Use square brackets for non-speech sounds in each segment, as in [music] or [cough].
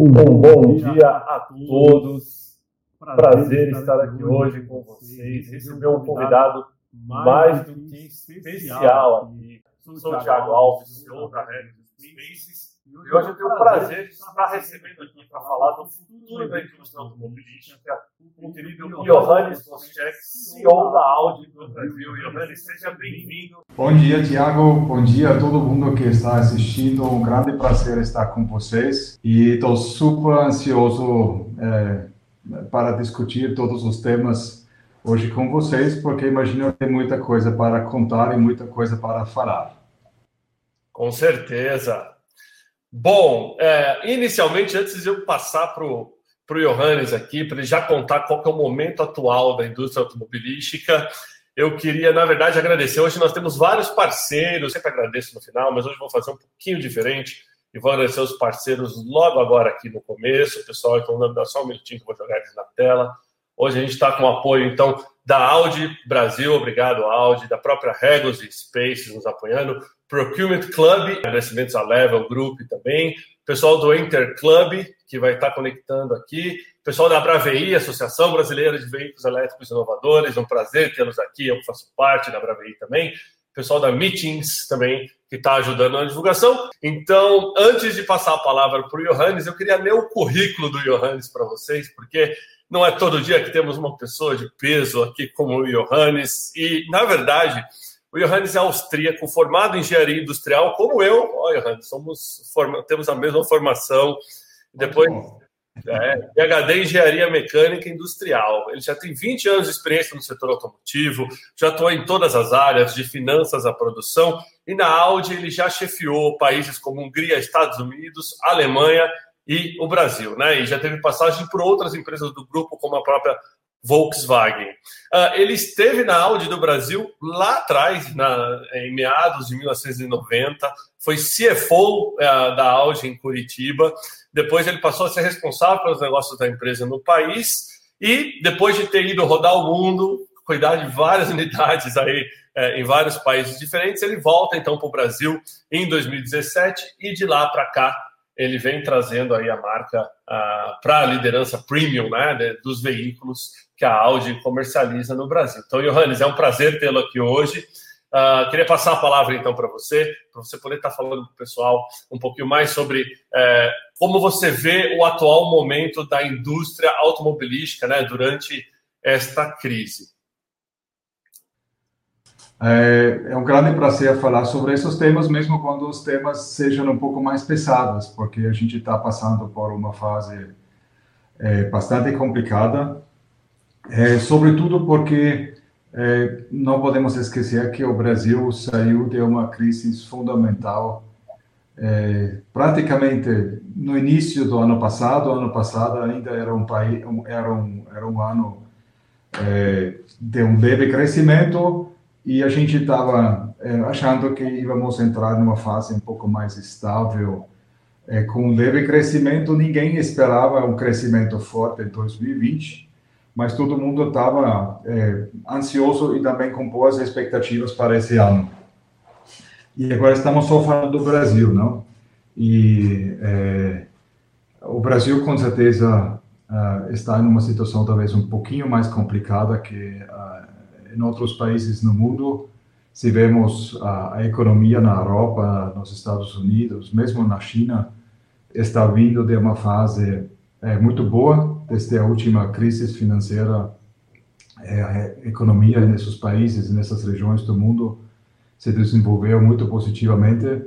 Um bom dia a todos. Prazer estar aqui hoje com vocês. Receber um convidado mais do que especial aqui. Sou o Thiago Alves, CEO da Red Spaces. E hoje eu tenho o prazer de estar recebendo aqui para falar do futuro da indústria automobilística o querido Johannes Koschek, CEO da Audi do Brasil. Johannes, seja bem-vindo. Bom dia, Tiago. Bom dia a todo mundo que está assistindo. Um grande prazer estar com vocês e estou super ansioso é, para discutir todos os temas hoje com vocês, porque imagino que tem muita coisa para contar e muita coisa para falar. Com certeza. Bom, é, inicialmente, antes de eu passar para o Johannes aqui, para ele já contar qual é o momento atual da indústria automobilística, eu queria, na verdade, agradecer. Hoje nós temos vários parceiros, sempre agradeço no final, mas hoje vou fazer um pouquinho diferente e vou agradecer os parceiros logo agora aqui no começo. Pessoal, então, dá só um minutinho que eu vou jogar eles na tela. Hoje a gente está com o apoio, então, da Audi Brasil, obrigado Audi, da própria Regos Spaces nos apoiando, Procurement Club, agradecimentos a Level Group também, pessoal do Enter Club, que vai estar conectando aqui, pessoal da Bravei, Associação Brasileira de Veículos Elétricos Inovadores, é um prazer tê-los aqui, eu faço parte da Bravei também, pessoal da Meetings também, que está ajudando na divulgação. Então, antes de passar a palavra para o Johannes, eu queria ler o currículo do Johannes para vocês, porque não é todo dia que temos uma pessoa de peso aqui como o Johannes, e, na verdade, o Johannes é austríaco, formado em engenharia industrial, como eu. Ó, Johannes, somos, temos a mesma formação. Depois, é, PhD em engenharia mecânica industrial. Ele já tem 20 anos de experiência no setor automotivo, já atua em todas as áreas, de finanças à produção. E na Audi, ele já chefiou países como Hungria, Estados Unidos, Alemanha e o Brasil. Né? E já teve passagem por outras empresas do grupo, como a própria Volkswagen. Uh, ele esteve na Audi do Brasil lá atrás, na, em meados de 1990, foi CFO uh, ah, da Audi em Curitiba. Depois ele passou a ser responsável pelos negócios da empresa no país e depois de ter ido rodar o mundo, cuidar de várias [laughs] unidades aí eh, em vários países diferentes, ele volta então para o Brasil em 2017 e de lá para cá ele vem trazendo aí a marca para a liderança premium né, dos veículos que a Audi comercializa no Brasil. Então, Johannes, é um prazer tê-lo aqui hoje. Uh, queria passar a palavra então para você, para você poder estar tá falando para o pessoal um pouquinho mais sobre é, como você vê o atual momento da indústria automobilística né, durante esta crise. É, é, um grande prazer falar sobre esses temas, mesmo quando os temas sejam um pouco mais pesados, porque a gente está passando por uma fase é, bastante complicada, é, sobretudo porque é, não podemos esquecer que o Brasil saiu de uma crise fundamental é, praticamente no início do ano passado. O ano passado ainda era um país, era um, era um ano é, de um leve crescimento e a gente estava é, achando que íamos entrar numa fase um pouco mais estável, é, com leve crescimento. Ninguém esperava um crescimento forte em 2020, mas todo mundo estava é, ansioso e também com boas expectativas para esse ano. E agora estamos só falando do Brasil, não? E é, o Brasil, com certeza, uh, está em uma situação talvez um pouquinho mais complicada que uh, em outros países no mundo, se vemos a, a, economia na Europa, nos Estados Unidos, mesmo na China, está vindo de uma fase é, muito boa, desde a última crise financeira, é, a economia nesses países, nessas regiões do mundo, se desenvolveu muito positivamente,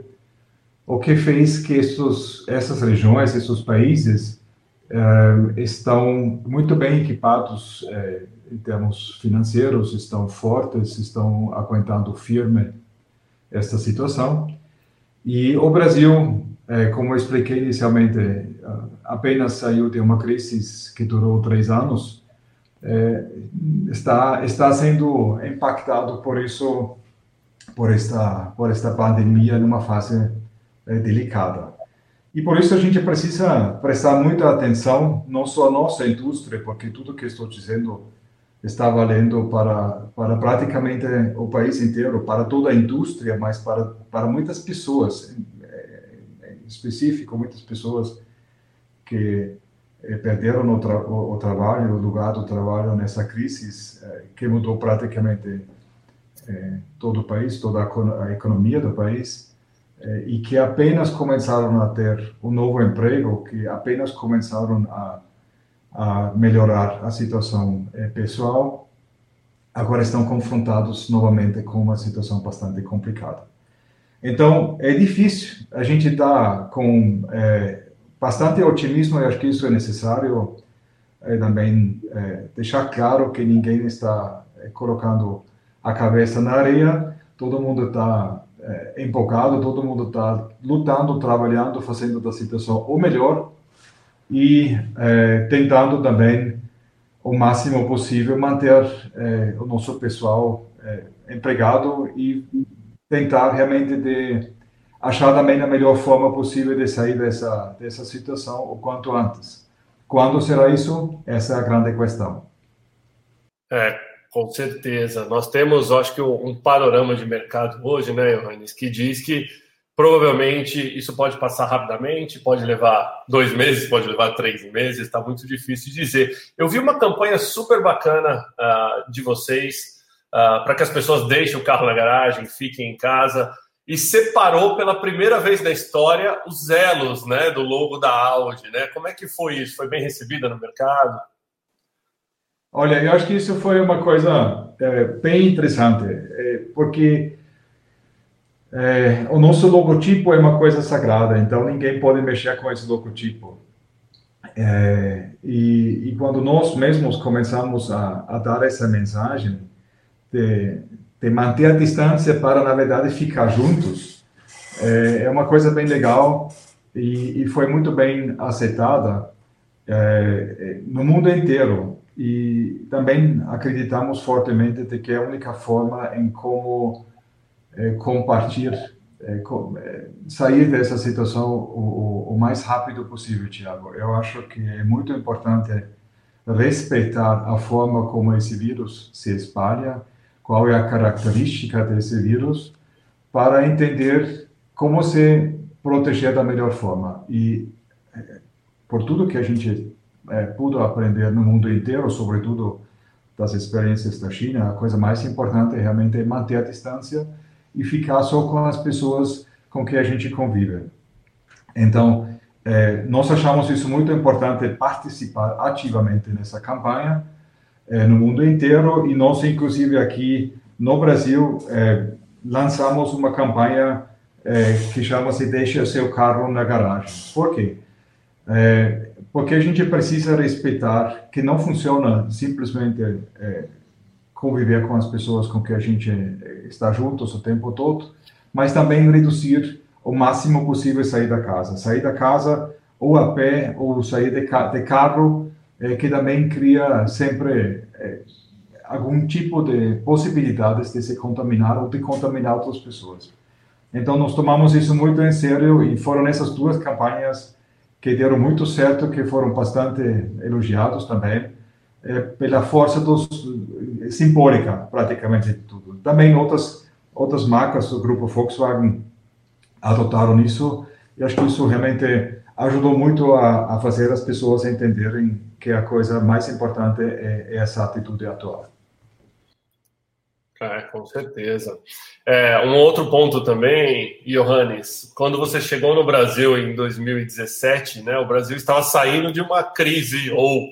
o que fez que esses, essas regiões, esses países, é, estão muito bem equipados é, em termos financeiros, estão fortes, estão aguentando firme esta situação. E o Brasil, é, como eu expliquei inicialmente, apenas saiu de uma crise que durou três anos, é, está está sendo impactado por isso, por esta por esta pandemia numa fase é, delicada. E por isso a gente precisa prestar muita atenção, não só a nossa indústria, porque tudo que estou dizendo está valendo para, para praticamente o país inteiro, para toda a indústria, mas para, para muitas pessoas, em específico, muitas pessoas que eh, perderam o, tra o, trabalho, o lugar do trabalho nessa crise eh, que mudou praticamente eh, todo o país, toda a, economia do país, e que apenas começaram a ter um novo emprego, que apenas começaram a, a melhorar a situação eh, pessoal, agora estão confrontados novamente com uma situação bastante complicada. Então, é difícil. A gente está com é, bastante otimismo e acho que isso é necessário é, também deixar claro que ninguém está colocando a cabeça na areia, todo mundo está empolgado, todo mundo está lutando, trabalhando, fazendo da situação o melhor e é, tentando também o máximo possível manter o nosso pessoal empregado e tentar realmente de achar também a melhor forma possível de sair dessa dessa situação o quanto antes. Quando será isso? Essa é a grande questão. É, com certeza. Nós temos, acho que, um panorama de mercado hoje, né, Johannes, que diz que provavelmente isso pode passar rapidamente, pode levar dois meses, pode levar três meses, está muito difícil de dizer. Eu vi uma campanha super bacana uh, de vocês uh, para que as pessoas deixem o carro na garagem, fiquem em casa, e separou pela primeira vez na história os elos né, do logo da Audi. Né? Como é que foi isso? Foi bem recebida no mercado? Olha, eu acho que isso foi uma coisa é, bem interessante, é, porque é, o nosso logotipo é uma coisa sagrada, então ninguém pode mexer com esse logotipo. É, e, e, quando nós mesmos começamos a, a dar essa mensagem, de, de manter a distância para, na verdade, ficar juntos, é, é uma coisa bem legal e, e foi muito bem aceitada é, no mundo inteiro. E também acreditamos fortemente de que é a única forma em como é, compartilhar, é, com, é, sair dessa situação o, o, mais rápido possível, Tiago. Eu acho que é muito importante respeitar a forma como esse vírus se espalha, qual é a característica desse vírus, para entender como se proteger da melhor forma. E eh, por tudo que a gente é, pudo aprender no mundo inteiro, sobretudo das experiências da China, a coisa mais importante é realmente manter a distância e ficar só com as pessoas com que a gente convive. Então, é, nós achamos isso muito importante participar ativamente nessa campanha é, no mundo inteiro e nós, inclusive aqui no Brasil, é, lançamos uma campanha que chama-se Deixe o seu carro na garagem. Por quê? Porque a gente precisa respeitar que não funciona simplesmente conviver com as pessoas com que a gente está juntos o tempo todo, mas também reduzir o máximo possível sair da casa. Sair da casa ou a pé ou sair de, de carro é, que também cria sempre é, algum tipo de possibilidades de se contaminar ou de contaminar outras pessoas. Então, nós tomamos isso muito em sério e foram essas duas campanhas que deram muito certo, que foram bastante elogiados também, é, pela força dos, simbólica, praticamente, tudo. Também outras, outras marcas do grupo Volkswagen adotaram isso, e acho que isso realmente ajudou muito a, a fazer as pessoas entenderem que a coisa mais importante é, é essa atitude atual. É, com certeza. É, um outro ponto também, Johannes, quando você chegou no Brasil em 2017, né, o Brasil estava saindo de uma crise, ou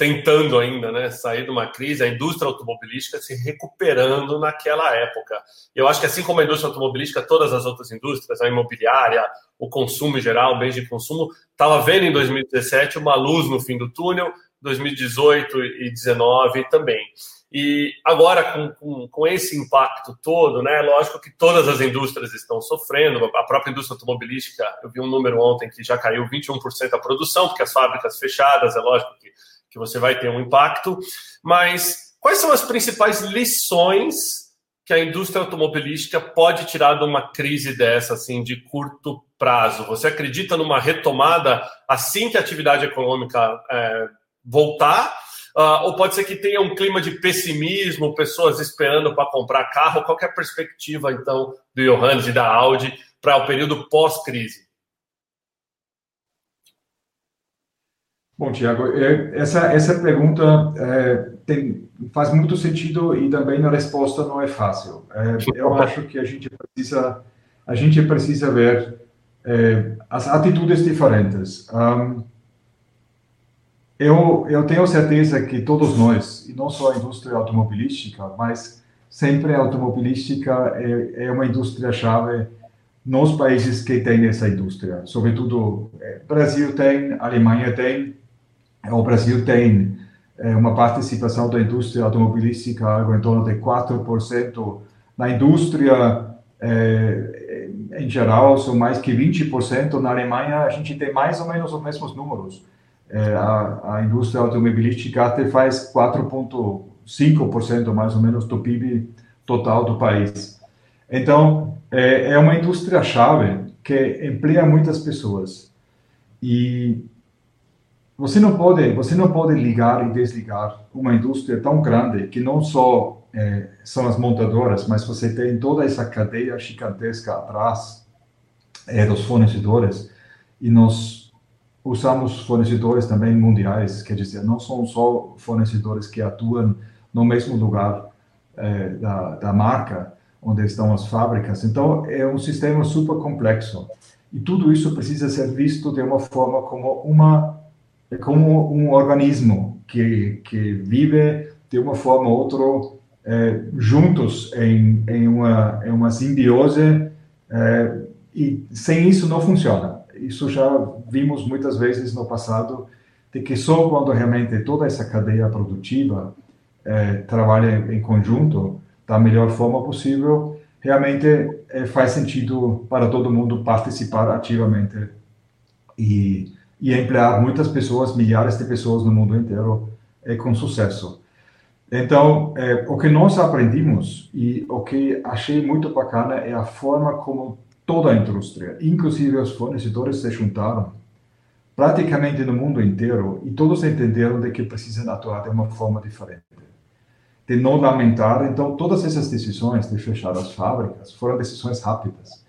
tentando ainda né, sair de uma crise, a indústria automobilística se recuperando naquela época. Eu acho que assim como a indústria automobilística, todas as outras indústrias, a imobiliária, o consumo em geral, bens de consumo, estava vendo em 2017 uma luz no fim do túnel, 2018 e 2019 também. E agora, com, com, com, esse impacto todo, né, lógico que todas as indústrias estão sofrendo, a própria indústria automobilística, eu vi um número ontem que já caiu 21% a produção, porque as fábricas fechadas, é lógico que que você vai ter um impacto. Mas quais são as principais lições que a indústria automobilística pode tirar de uma crise dessa, assim, de curto prazo? Você acredita numa retomada assim que a atividade econômica é, voltar? Uh, ou pode ser que tenha um clima de pessimismo, pessoas esperando para comprar carro? Qual é a perspectiva, então, do Johannes e da Audi para o período pós-crise? Bom, Tiago, é, essa, essa pergunta é, tem, faz muito sentido e também a resposta não é fácil. É, eu acho que a gente precisa, a gente precisa ver é, as atitudes diferentes. Um, eu, eu tenho certeza que todos nós, e não só a indústria automobilística, mas sempre a automobilística é, é uma indústria-chave nos países que têm essa indústria. Sobretudo, é, Brasil tem, Alemanha tem, o Brasil tem é, uma participação da indústria automobilística algo em torno de 4%. Na indústria, é, em geral, são mais que 20%. Na Alemanha, a gente tem mais ou menos os mesmos números. É, a, a, indústria automobilística até faz 4,5% mais ou menos do PIB total do país. Então, é, é uma indústria-chave que emprega muitas pessoas. E você não pode, você não pode ligar e desligar uma indústria tão grande que não só é, são as montadoras, mas você tem toda essa cadeia gigantesca atrás é, dos fornecedores e nós usamos fornecedores também mundiais, quer dizer, não são só fornecedores que atuam no mesmo lugar é, da, da marca onde estão as fábricas. Então é um sistema super complexo e tudo isso precisa ser visto de uma forma como uma é como um organismo que, que vive de uma forma ou outra é, juntos em, em, uma, em uma simbiose é, e sem isso não funciona. Isso já vimos muitas vezes no passado, de que só quando realmente toda essa cadeia produtiva é, trabalha em conjunto da melhor forma possível, realmente é, faz sentido para todo mundo participar ativamente e e empregar muitas pessoas, milhares de pessoas no mundo inteiro é, com sucesso. Então, é, o que nós aprendimos e o que achei muito bacana é a forma como toda a indústria, inclusive os fornecedores, se juntaram praticamente no mundo inteiro e todos entenderam de que precisam atuar de uma forma diferente. De não lamentar, então todas essas decisões de fechar as fábricas foram decisões rápidas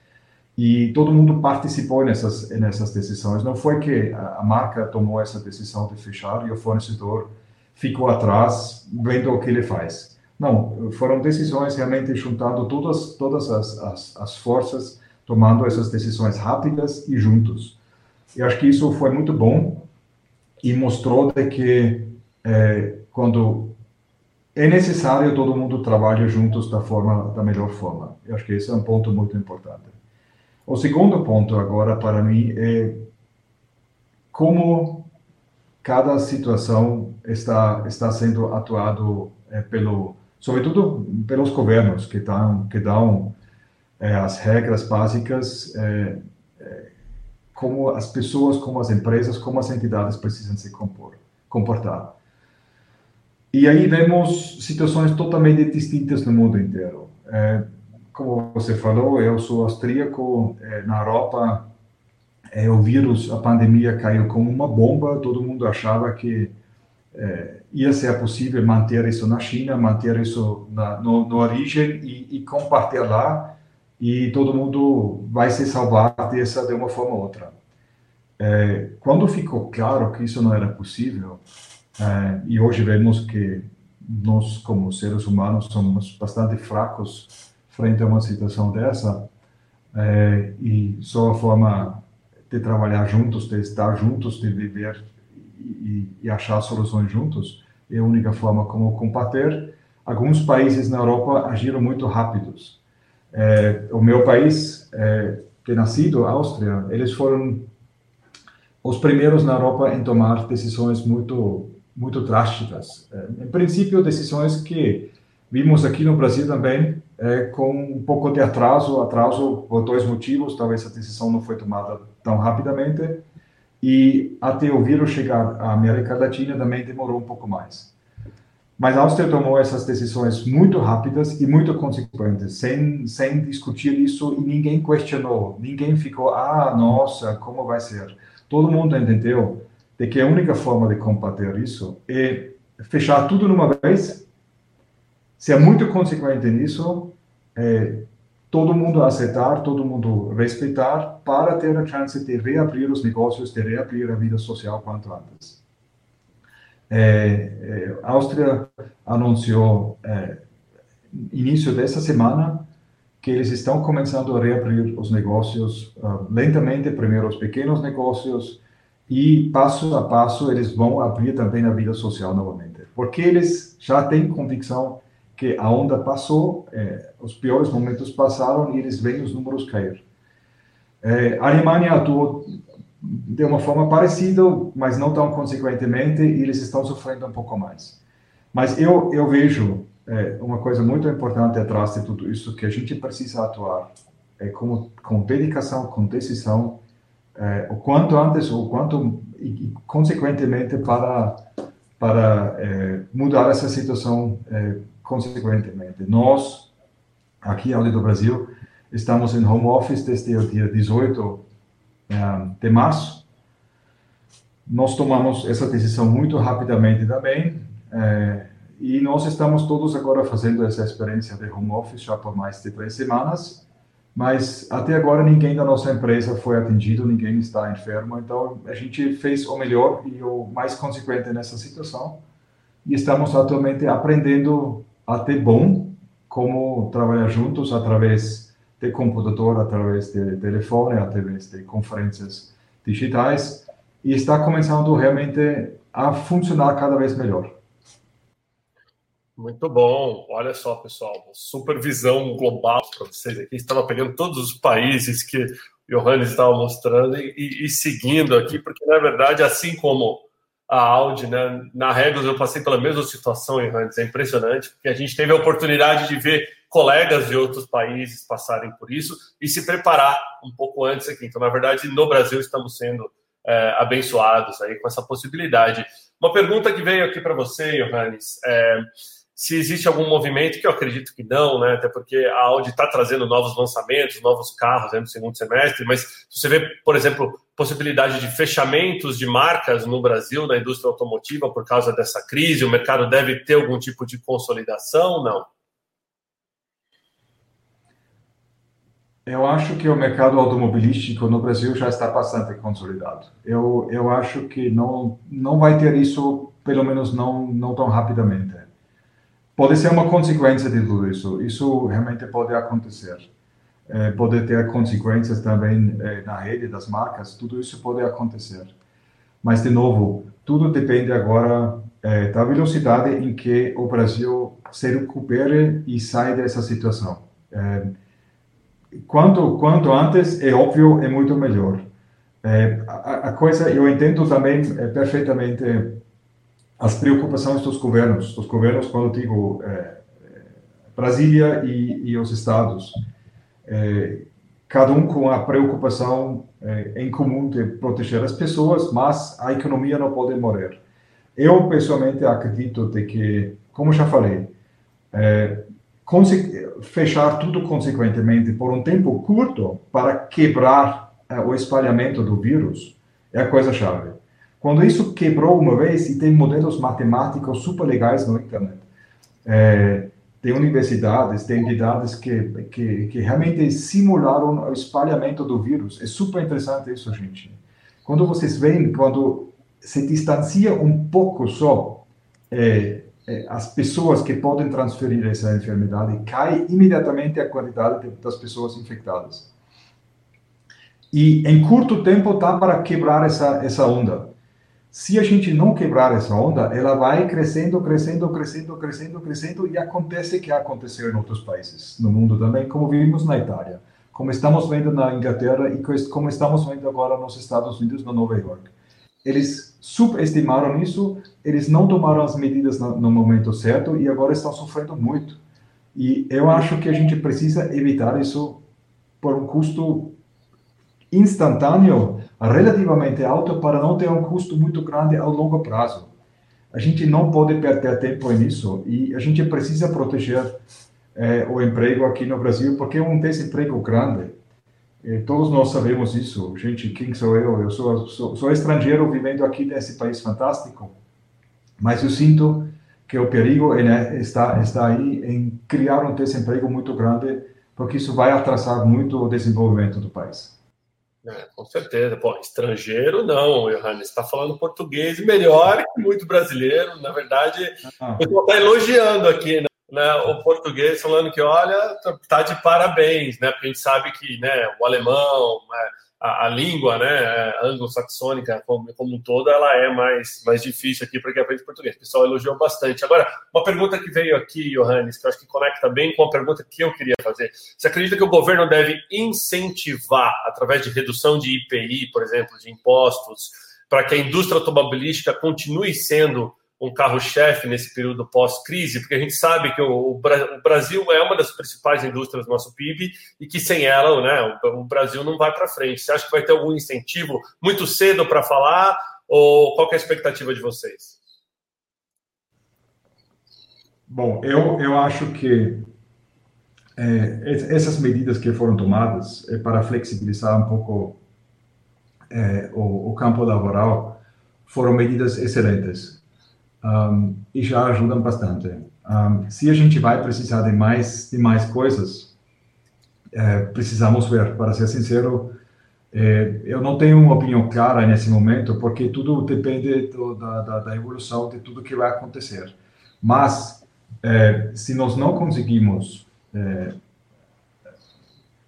e todo mundo participou nessas nessas decisões. Não foi que a marca tomou essa decisão de fechar e o fornecedor ficou atrás vendo o que ele faz. Não, foram decisões realmente juntando todas todas as, as, as forças, tomando essas decisões rápidas e juntos. Eu acho que isso foi muito bom e mostrou de que é, quando é necessário todo mundo trabalhe juntos da forma da melhor forma. Eu acho que esse é um ponto muito importante. O segundo ponto agora para mim é como cada situação está está sendo atuado é, pelo sobretudo pelos governos que dão que dão é, as regras básicas é, como as pessoas como as empresas como as entidades precisam se compor, comportar. E aí vemos situações totalmente distintas no mundo inteiro como você falou, eu sou austríaco, é, na Europa é, o vírus, a pandemia caiu como uma bomba, todo mundo achava que é, ia ser possível manter isso na China, manter isso na no, no origem e, e compartilhar e todo mundo vai se salvar dessa de uma forma ou outra. É, quando ficou claro que isso não era possível, é, e hoje vemos que nós, como seres humanos, somos bastante fracos frente a uma situação dessa é, e só a forma de trabalhar juntos, de estar juntos, de viver e, e, achar soluções juntos é a única forma como combater. Alguns países na Europa agiram muito rápidos. É, o meu país, é, que é nascido, Áustria, eles foram os primeiros na Europa em tomar decisões muito muito drásticas. É, em princípio, decisões que vimos aqui no Brasil também é, com um pouco de atraso, atraso por dois motivos, talvez a decisão não foi tomada tão rapidamente, e até o vírus chegar à América Latina também demorou um pouco mais. Mas a Áustria tomou essas decisões muito rápidas e muito consequentes, sem, sem discutir isso e ninguém questionou, ninguém ficou, ah, nossa, como vai ser? Todo mundo entendeu de que a única forma de combater isso é fechar tudo numa vez se é muito consequente nisso, é, todo mundo aceitar, todo mundo respeitar, para ter a chance de reabrir os negócios, de reabrir a vida social quanto antes. É, a Áustria anunciou é, início dessa semana que eles estão começando a reabrir os negócios uh, lentamente, primeiro os pequenos negócios, e passo a passo eles vão abrir também a vida social novamente. Porque eles já têm convicção que a onda passou, é, os piores momentos passaram e eles veem os números cair. É, a Alemanha atuou de uma forma parecida, mas não tão consequentemente, e eles estão sofrendo um pouco mais. Mas eu, eu vejo é, uma coisa muito importante atrás de tudo isso, que a gente precisa atuar é, com, com dedicação, com decisão, é, o quanto antes, o quanto, e consequentemente, para, para é, mudar essa situação é, consequentemente. Nós, aqui, Audi do Brasil, estamos em home office desde o dia 18 de março. Nós tomamos essa decisão muito rapidamente também, é, e nós estamos todos agora fazendo essa experiência de home office já por mais de três semanas, mas até agora ninguém da nossa empresa foi atingido, ninguém está enfermo, então a gente fez o melhor e o mais consequente nessa situação, e estamos atualmente aprendendo a ter bom como trabalhar juntos através de computador, através de telefone, através de conferências digitais, e está começando realmente a funcionar cada vez melhor. Muito bom. Olha só, pessoal, supervisão global para vocês aqui. Estava pegando todos os países que o Johannes estava mostrando e, e, seguindo aqui, porque na verdade, assim como a Audi, né, na Regos eu passei pela mesma situação, Johannes, é impressionante, porque a gente teve a oportunidade de ver colegas de outros países passarem por isso e se preparar um pouco antes aqui. Então, na verdade, no Brasil estamos sendo é, abençoados aí com essa possibilidade. Uma pergunta que veio aqui para você, Johannes, é, se existe algum movimento, que eu acredito que não, né? Até porque a Audi está trazendo novos lançamentos, novos carros né, no segundo semestre, mas se você vê, por exemplo, possibilidade de fechamentos de marcas no Brasil, na indústria automotiva, por causa dessa crise, o mercado deve ter algum tipo de consolidação? Não. Eu acho que o mercado automobilístico no Brasil já está bastante consolidado. Eu, eu acho que não, não vai ter isso, pelo menos não, não tão rapidamente. Pode ser uma consequência de tudo isso. Isso realmente pode acontecer. É, pode ter consequências também é, na rede das marcas. Tudo isso pode acontecer. Mas, de novo, tudo depende agora é, da velocidade em que o Brasil se recupere e sai dessa situação. Quanto quanto antes é óbvio é muito melhor a, a, coisa eu entendo também perfeitamente as preocupações dos governos dos governos quando digo Brasília e, e, os estados cada um com a preocupação é, em comum de proteger as pessoas mas a economia não pode morrer eu pessoalmente acredito de que como já falei é, fechar tudo consequentemente por um tempo curto para quebrar é, o espalhamento do vírus é a coisa-chave. Quando isso quebrou uma vez, e tem modelos matemáticos super legais no internet, é, tem universidades, tem entidades que, que, que realmente simularam o espalhamento do vírus. É super interessante isso, gente. Quando vocês veem, quando se distancia um pouco só é, é, as pessoas que podem transferir essa enfermidade, cai imediatamente a quantidade das pessoas infectadas. E em curto tempo dá para quebrar essa, essa onda. Se a gente não quebrar essa onda, ela vai crescendo, crescendo, crescendo, crescendo, crescendo, e acontece que aconteceu em outros países, no mundo também, como vimos na Itália, como estamos vendo na Inglaterra e como estamos vendo agora nos Estados Unidos, na Nova York. Eles subestimaram isso, eles não tomaram as medidas no, momento certo e agora estão sofrendo muito. E eu acho que a gente precisa evitar isso por um custo instantâneo, relativamente alto, para não ter um custo muito grande ao longo prazo. A gente não pode perder tempo nisso e a gente precisa proteger eh, o emprego aqui no Brasil, porque é um desemprego grande. E todos nós sabemos isso. Gente, quem sou eu? Eu sou, sou, sou estrangeiro vivendo aqui nesse país fantástico. Mas eu sinto que o perigo né, está, está aí em criar um desemprego muito grande, porque isso vai atrasar muito o desenvolvimento do país. É, com certeza. Pô, estrangeiro não, Johannes. Está falando português melhor que muito brasileiro. Na verdade, ah. eu estou elogiando aqui né, né, o português, falando que, olha, tá de parabéns, né? Porque a gente sabe que né, o alemão, né, a, a língua né, anglo-saxônica como, como um todo, ela é mais, mais difícil aqui para quem aprende português. O pessoal elogiou bastante. Agora, uma pergunta que veio aqui, Johannes, que eu acho que conecta bem com a pergunta que eu queria fazer. Você acredita que o governo deve incentivar, através de redução de IPI, por exemplo, de impostos, para que a indústria automobilística continue sendo um carro-chefe nesse período pós-crise, porque a gente sabe que o, Brasil é uma das principais indústrias do nosso PIB e que sem ela né, o Brasil não vai para frente. Você acha que vai ter algum incentivo muito cedo para falar ou qual é a expectativa de vocês? Bom, eu, eu acho que é, essas medidas que foram tomadas é para flexibilizar um pouco é, o, o campo laboral foram medidas excelentes um, e já ajudam bastante. Um, se a gente vai precisar de mais de mais coisas, é, precisamos ver. Para ser sincero, é, eu não tenho uma opinião clara nesse momento, porque tudo depende do, da, da, da, evolução de tudo que vai acontecer. Mas é, se nós não conseguimos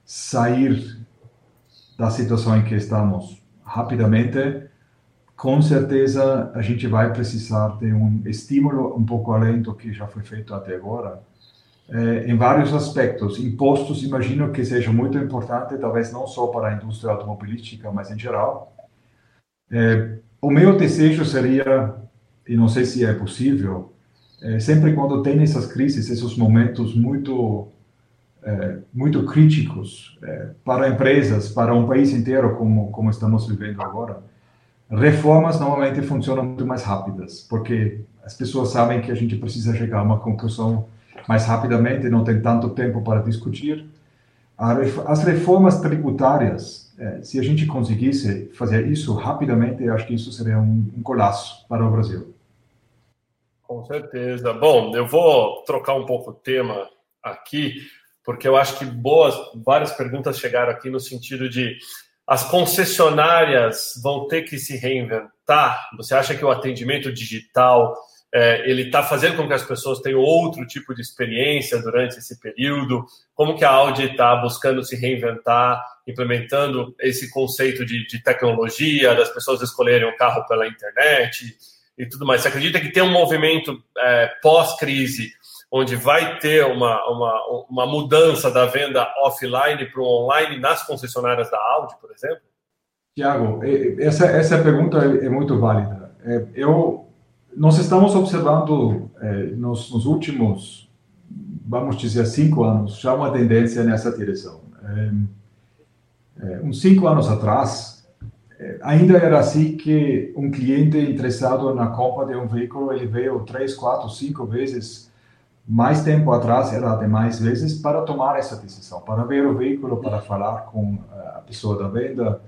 sair da situação em que estamos rapidamente, com certeza a gente vai precisar de um estímulo um pouco além do que já foi feito até agora, é, em vários aspectos. Impostos, imagino que seja muito importante, talvez não só para a indústria automobilística, mas em geral. É, o meu desejo seria, e não sei se é possível, é, sempre quando tem essas crises, esses momentos muito muito críticos para empresas, para um país inteiro, como como estamos vivendo agora, Reformas normalmente funcionam muito mais rápidas, porque as pessoas sabem que a gente precisa chegar a uma conclusão mais rapidamente, não tem tanto tempo para discutir. As reformas tributárias, é, se a gente conseguisse fazer isso rapidamente, acho que isso seria um, um para o Brasil. Com certeza. Bom, eu vou trocar um pouco o tema aqui, porque eu acho que boas, várias perguntas chegaram aqui no sentido de as concessionárias vão ter que se reinventar? Você acha que o atendimento digital é, ele está fazendo com que as pessoas tenham outro tipo de experiência durante esse período? Como que a Audi está buscando se reinventar, implementando esse conceito de, de tecnologia, das pessoas escolherem o carro pela internet e tudo mais? Você acredita que tem um movimento é, pós-crise onde vai ter uma, uma, uma mudança da venda offline para o online nas concessionárias da Audi, por exemplo? Tiago, essa, essa pergunta é muito válida. É, eu, nós estamos observando é, nos, nos, últimos, vamos dizer, cinco anos, já uma tendência nessa direção. É, é uns cinco anos atrás, é, ainda era assim que um cliente interessado na compra de um veículo, ele veio três, quatro, cinco vezes mais tempo atrás era demais vezes para tomar essa decisão, para ver o veículo, para falar com eh, a pessoa da venda,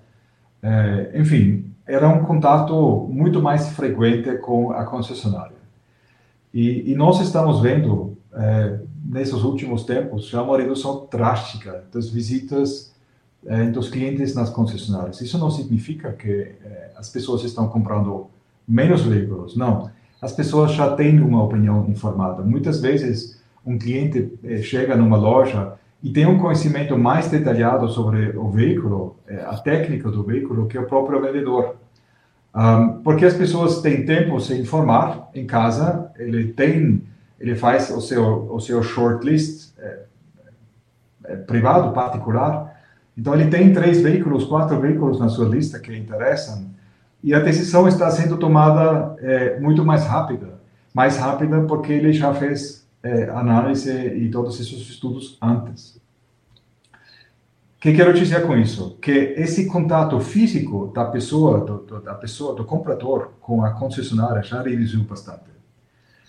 é, enfim, era um contato muito mais frequente com a concessionária. E, e nós estamos vendo, é, nesses últimos tempos, já uma redução drástica das visitas é, dos clientes nas concessionárias. Isso não significa que as pessoas estão comprando menos veículos, não as pessoas já têm uma opinião informada. Muitas vezes, um cliente eh, chega numa loja e tem um conhecimento mais detalhado sobre o veículo, eh, a técnica do veículo, que o próprio vendedor. Um, porque as pessoas têm tempo de se informar em casa, ele tem, ele faz o seu o seu shortlist é, é, privado, particular. Então ele tem três veículos, quatro veículos na sua lista que interessam e a decisão está sendo tomada é, muito mais rápida, mais rápida porque ele já fez é, análise e todos esses estudos antes. O que quero dizer com isso? Que esse contato físico da pessoa, do, do, da pessoa, do comprador com a concessionária já reduziu bastante.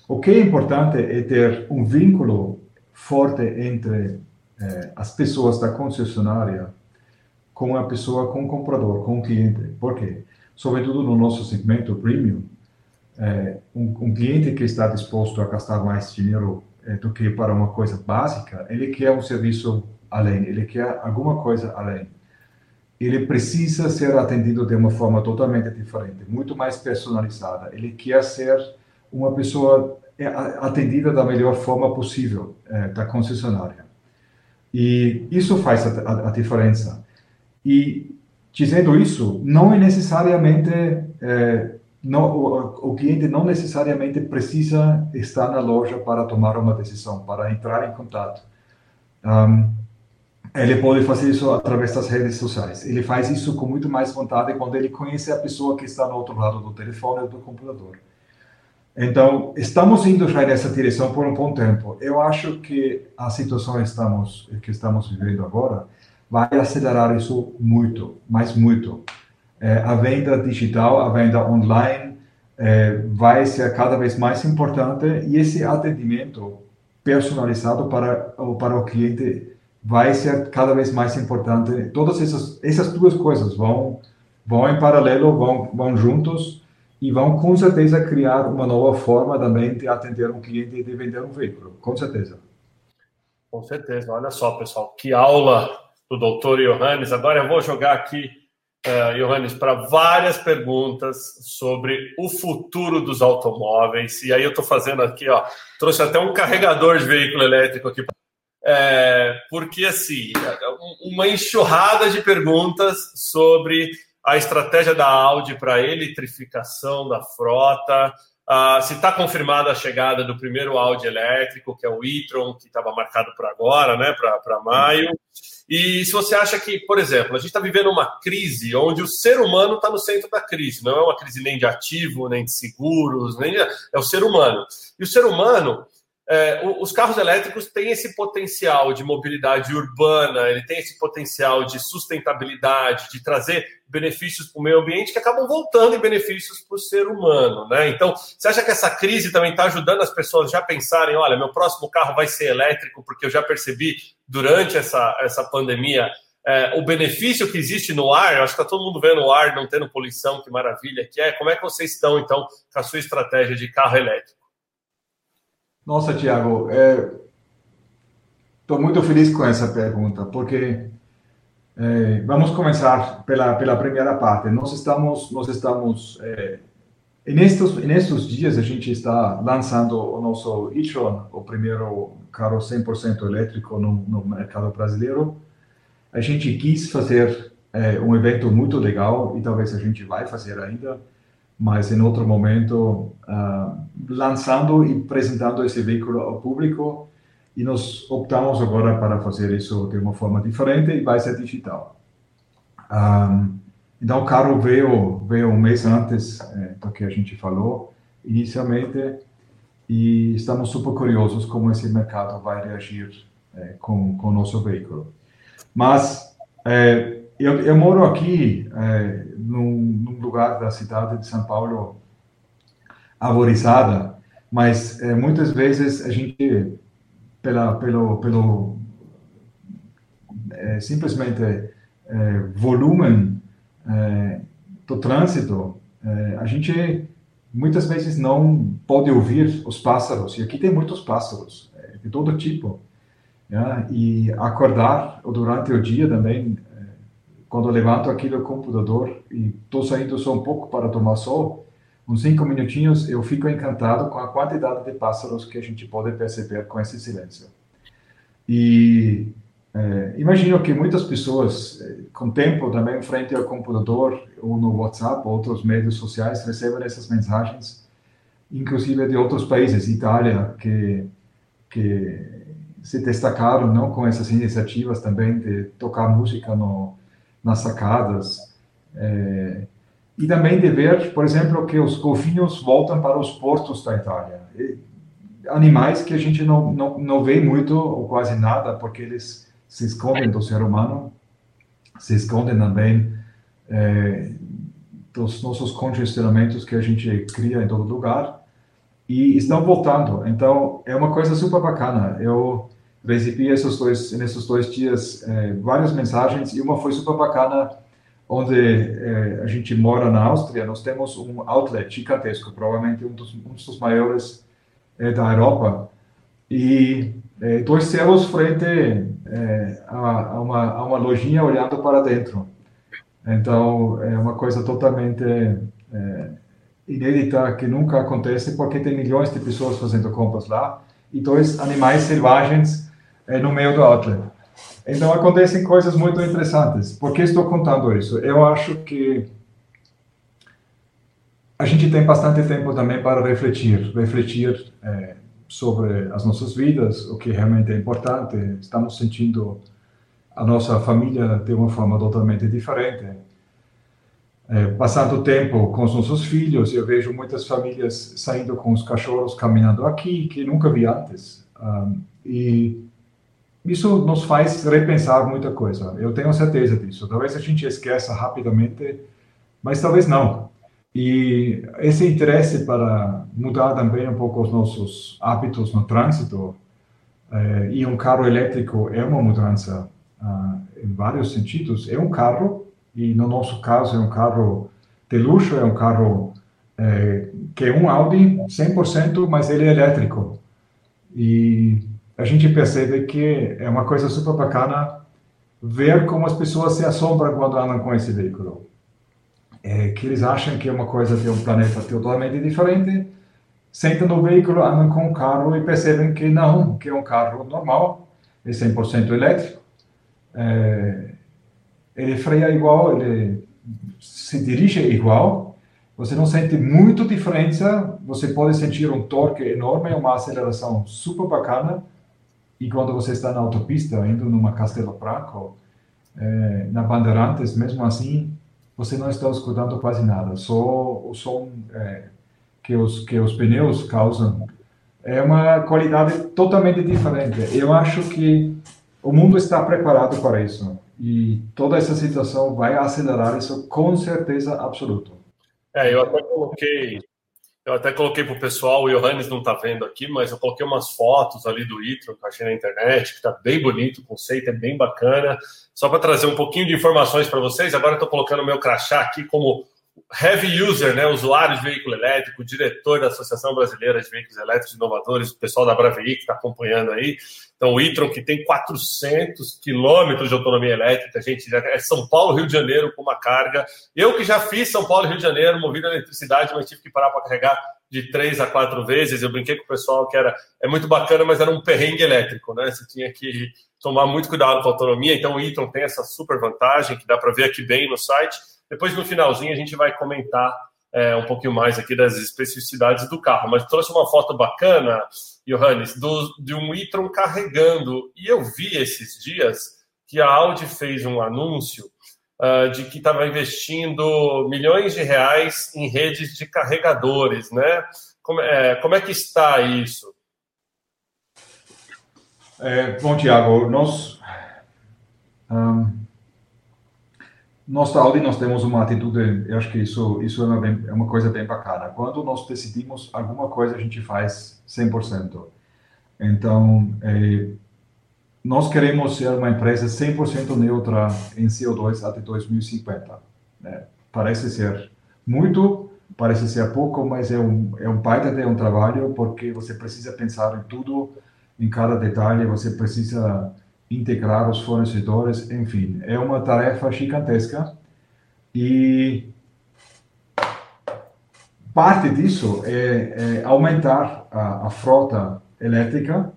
O que é importante é ter um vínculo forte entre é, as pessoas da concessionária com a pessoa, com o comprador, com o cliente. Por quê? Sobretudo no nosso segmento premium, é, um, um, cliente que está disposto a gastar mais dinheiro é, do que para uma coisa básica, ele quer um serviço além, ele quer alguma coisa além. ele precisa ser atendido de uma forma totalmente diferente, muito mais personalizada. Ele quer ser uma pessoa é, atendida da melhor forma possível é, da concessionária. E isso faz a, a, a, diferença. E dizendo isso, não é necessariamente é, não, o, o, cliente não necessariamente precisa estar na loja para tomar uma decisão, para entrar em contato. Um, ele pode fazer isso através das redes sociais. Ele faz isso com muito mais vontade quando ele conhece a pessoa que está no outro lado do telefone ou do computador. Então, estamos indo já nessa direção por um bom tempo. Eu acho que a situação estamos, que estamos vivendo agora vai acelerar isso muito, mas muito. É, a venda digital, a venda online, é, vai ser cada vez mais importante e esse atendimento personalizado para, para o cliente vai ser cada vez mais importante. Todas essas, essas duas coisas vão, vão em paralelo, vão, vão juntos e vão com certeza criar uma nova forma também de atender um cliente e de vender um veículo, com certeza. Com certeza. Olha só, pessoal, que aula do doutor Johannes. Agora eu vou jogar aqui, uh, Johannes, para várias perguntas sobre o futuro dos automóveis. E aí eu estou fazendo aqui, ó, trouxe até um carregador de veículo elétrico aqui. É, porque, assim, uma enxurrada de perguntas sobre a estratégia da Audi para eletrificação da frota, uh, se está confirmada a chegada do primeiro Audi elétrico, que é o e-tron, que estava marcado para agora, né, para maio. E se você acha que, por exemplo, a gente está vivendo uma crise onde o ser humano está no centro da crise, não é uma crise nem de ativo, nem de seguros, nem de... é o ser humano. E o ser humano é, os carros elétricos têm esse potencial de mobilidade urbana, ele tem esse potencial de sustentabilidade, de trazer benefícios para o meio ambiente que acabam voltando em benefícios para o ser humano, né? Então, você acha que essa crise também está ajudando as pessoas já pensarem, olha, meu próximo carro vai ser elétrico, porque eu já percebi durante essa, essa pandemia é, o benefício que existe no ar, acho que está todo mundo vendo o ar não tendo poluição, que maravilha que é. Como é que vocês estão, então, com a sua estratégia de carro elétrico? Nossa, Tiago, estou é, muito feliz com essa pergunta, porque é, vamos começar pela pela primeira parte. Nós estamos nós estamos é, nestes nestes dias a gente está lançando o nosso e-tron, o primeiro carro 100% elétrico no, no mercado brasileiro. A gente quis fazer é, um evento muito legal e talvez a gente vai fazer ainda mas em outro momento uh, lançando e apresentando esse veículo ao público e nós optamos agora para fazer isso de uma forma diferente e vai ser digital. Um, ah, então o carro veio veio um mês antes é, do que a gente falou inicialmente e estamos super curiosos como esse mercado vai reagir é, com com o nosso veículo. Mas é, eu, eu moro aqui é, num, num, lugar da cidade de São Paulo arborizada, mas é, muitas vezes a gente, pela, pelo, pelo é, simplesmente é, volume é, do trânsito, é, a gente muitas vezes não pode ouvir os pássaros, e aqui tem muitos pássaros, de todo tipo, né? e acordar durante o dia também quando levanto aqui do computador e estou saindo só um pouco para tomar sol, uns cinco minutinhos, eu fico encantado com a quantidade de pássaros que a gente pode perceber com esse silêncio. E é, imagino que muitas pessoas, é, com tempo também frente ao computador ou no WhatsApp ou outros meios sociais, recebem essas mensagens, inclusive de outros países, Itália, que, que se destacaram não com essas iniciativas também de tocar música no nas sacadas. É, e também de ver, por exemplo, que os golfinhos voltam para os portos da Itália. E, animais que a gente não, não, não vê muito ou quase nada, porque eles se escondem do ser humano, se escondem também é, dos nossos congestionamentos que a gente cria em todo lugar e estão voltando. Então, é uma coisa super bacana. Eu recebi esses dois, nesses dois dias é, várias mensagens e uma foi super bacana, onde é, a gente mora na Áustria, nós temos um outlet gigantesco, provavelmente um dos, um dos maiores é, da Europa, e dois céus frente a, a, uma, a uma lojinha olhando para dentro. Então, é uma coisa totalmente é, inédita que nunca acontece, porque tem milhões de pessoas fazendo compras lá e dois animais selvagens é, no meio do outlet. Então, acontecem coisas muito interessantes. Por que estou contando isso? Eu acho que a gente tem bastante tempo também para refletir, refletir é, sobre as nossas vidas, o que realmente é importante. Estamos sentindo a nossa família de uma forma totalmente diferente. É, passando tempo com os nossos filhos, eu vejo muitas famílias saindo com os cachorros caminhando aqui, que nunca vi antes. Um, e isso nos faz repensar muita coisa. Eu tenho certeza disso. Talvez a gente esqueça rapidamente, mas talvez não. E esse interesse para mudar também um pouco os nossos hábitos no trânsito, eh, e um carro elétrico é uma mudança ah, em vários sentidos. É um carro, e no nosso caso é um carro de luxo, é um carro eh, que é um Audi 100%, mas ele é elétrico. E a gente percebe que é uma coisa super bacana ver como as pessoas se assombram quando andam com esse veículo. É, que eles acham que é uma coisa de um planeta totalmente diferente, sentam no veículo, andam com o carro e percebem que não, que é um carro normal, é 100% elétrico, é, ele freia igual, ele se dirige igual, você não sente muito diferença, você pode sentir um torque enorme, uma aceleração super bacana, e quando você está na autopista, indo numa Castelo Branco, é, na Bandeirantes, mesmo assim, você não está escutando quase nada, só o som é, que, os, que os pneus causam. É uma qualidade totalmente diferente. Eu acho que o mundo está preparado para isso e toda essa situação vai acelerar isso com certeza absoluta. É, eu até coloquei eu até coloquei para o pessoal, o Johannes não está vendo aqui, mas eu coloquei umas fotos ali do Itron que eu achei na internet, que está bem bonito, o conceito é bem bacana. Só para trazer um pouquinho de informações para vocês, agora estou colocando o meu crachá aqui como heavy user, né, usuário de veículo elétrico, diretor da Associação Brasileira de Veículos Elétricos Inovadores, o pessoal da Bravi que está acompanhando aí. Então, o e-tron, que tem 400 quilômetros de autonomia elétrica, gente, já é São Paulo, Rio de Janeiro com uma carga. Eu que já fiz São Paulo, Rio de Janeiro, movido a eletricidade, mas tive que parar para carregar de três a quatro vezes. Eu brinquei com o pessoal que era é muito bacana, mas era um perrengue elétrico, né? Você tinha que tomar muito cuidado com a autonomia. Então, o e-tron tem essa super vantagem que dá para ver aqui bem no site. Depois, no finalzinho, a gente vai comentar é, um pouquinho mais aqui das especificidades do carro. Mas trouxe uma foto bacana Johannes, do, de um e-tron carregando. E eu vi esses dias que a Audi fez um anúncio uh, de que estava investindo milhões de reais em redes de carregadores, né? Como é, como é que está isso? É, bom, Tiago, nós... Um nós da Audi nós temos uma atitude, eu acho que isso isso é uma, bem, é uma coisa bem bacana. Quando nós decidimos alguma coisa, a gente faz 100%. Então, é, nós queremos ser uma empresa 100% neutra em CO2 até 2050. Né? Parece ser muito, parece ser pouco, mas é um, é um baita de um trabalho, porque você precisa pensar em tudo, em cada detalhe, você precisa integrar os fornecedores, enfim, é uma tarefa gigantesca e parte disso é, é aumentar a, a, frota elétrica.